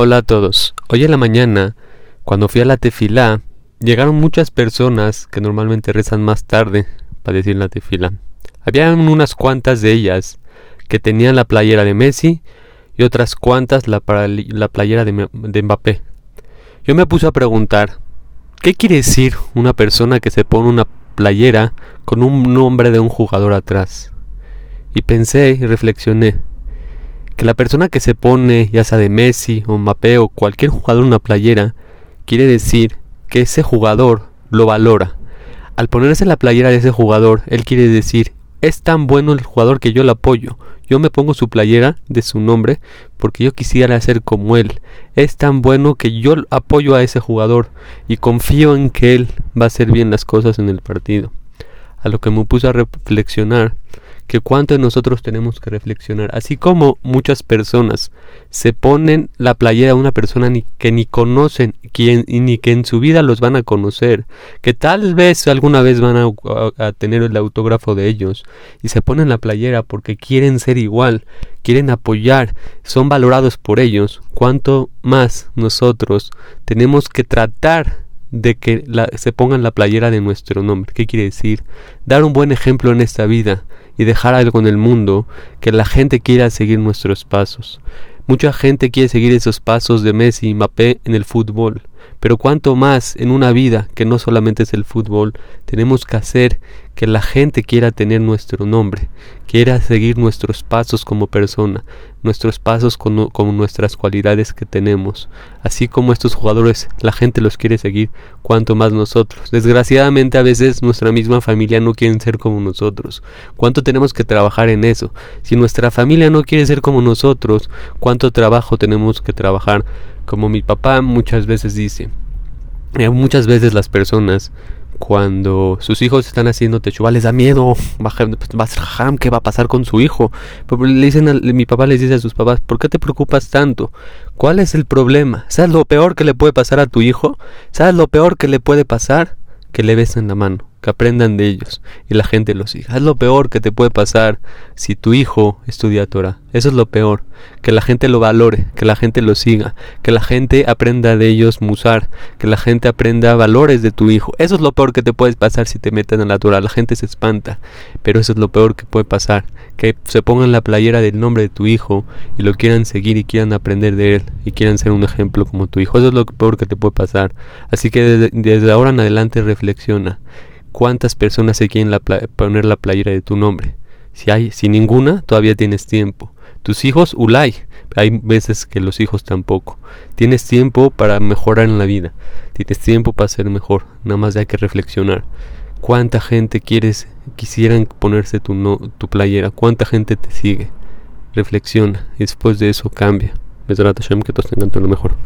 Hola a todos. Hoy en la mañana, cuando fui a la tefilá, llegaron muchas personas que normalmente rezan más tarde para decir la tefilá. Había unas cuantas de ellas que tenían la playera de Messi y otras cuantas la, la playera de, de Mbappé. Yo me puse a preguntar, ¿qué quiere decir una persona que se pone una playera con un nombre de un jugador atrás? Y pensé y reflexioné que la persona que se pone, ya sea de Messi o Mbappé o cualquier jugador en una playera, quiere decir que ese jugador lo valora. Al ponerse la playera de ese jugador, él quiere decir, es tan bueno el jugador que yo lo apoyo. Yo me pongo su playera de su nombre porque yo quisiera ser como él. Es tan bueno que yo apoyo a ese jugador y confío en que él va a hacer bien las cosas en el partido. A lo que me puse a reflexionar que cuánto de nosotros tenemos que reflexionar. Así como muchas personas se ponen la playera a una persona ni, que ni conocen quien, ni que en su vida los van a conocer, que tal vez alguna vez van a, tener el autógrafo de ellos y se ponen la playera porque quieren ser igual, quieren apoyar, son valorados por ellos, cuánto más nosotros tenemos que tratar de que se pongan la playera de nuestro nombre. ¿Qué quiere decir? Dar un buen ejemplo en esta vida y dejar algo en el mundo que la gente quiera seguir nuestros pasos. Mucha gente quiere seguir esos pasos de Messi y Mbappé en el fútbol, pero cuanto más en una vida que no solamente es el fútbol, tenemos que hacer que la gente quiera tener nuestro nombre, quiera seguir nuestros pasos como persona, nuestros pasos con, nuestras cualidades que tenemos. Así como estos jugadores, la gente los quiere seguir, cuanto más nosotros. Desgraciadamente a veces nuestra misma familia no quiere ser como nosotros. ¿Cuánto tenemos que trabajar en eso? Si nuestra familia no quiere ser como nosotros, ¿cuánto trabajo tenemos que trabajar? Como mi papá muchas veces dice, eh, muchas veces las personas cuando sus hijos están haciendo techuá les da miedo, ¿qué va a pasar con su hijo? Le dicen mi papá les dice a sus papás, ¿por qué te preocupas tanto? ¿Cuál es el problema? ¿Sabes lo peor que le puede pasar a tu hijo? ¿Sabes lo peor que le puede pasar? Que le besen la mano que aprendan de ellos y la gente los siga. Es lo peor que te puede pasar si tu hijo estudia Torah. Eso es lo peor. Que la gente lo valore, que la gente lo siga, que la gente aprenda de ellos musar, que la gente aprenda valores de tu hijo. Eso es lo peor que te puede pasar si te meten en la Torah. La gente se espanta, pero eso es lo peor que puede pasar. Que se pongan la playera del nombre de tu hijo y lo quieran seguir y quieran aprender de él y quieran ser un ejemplo como tu hijo. Eso es lo peor que te puede pasar. Así que desde, desde ahora en adelante reflexiona cuántas personas se quieren poner la playera de tu nombre. Si hay, si ninguna, todavía tienes tiempo. Tus hijos, ulay. Hay veces que los hijos tampoco. Tienes tiempo para mejorar en la vida. Tienes tiempo para ser mejor. Nada más hay que reflexionar. ¿Cuánta gente quieres, quisieran ponerse tu, no, tu playera? ¿Cuánta gente te sigue? Reflexiona y después de eso cambia. que todos tengan todo lo mejor.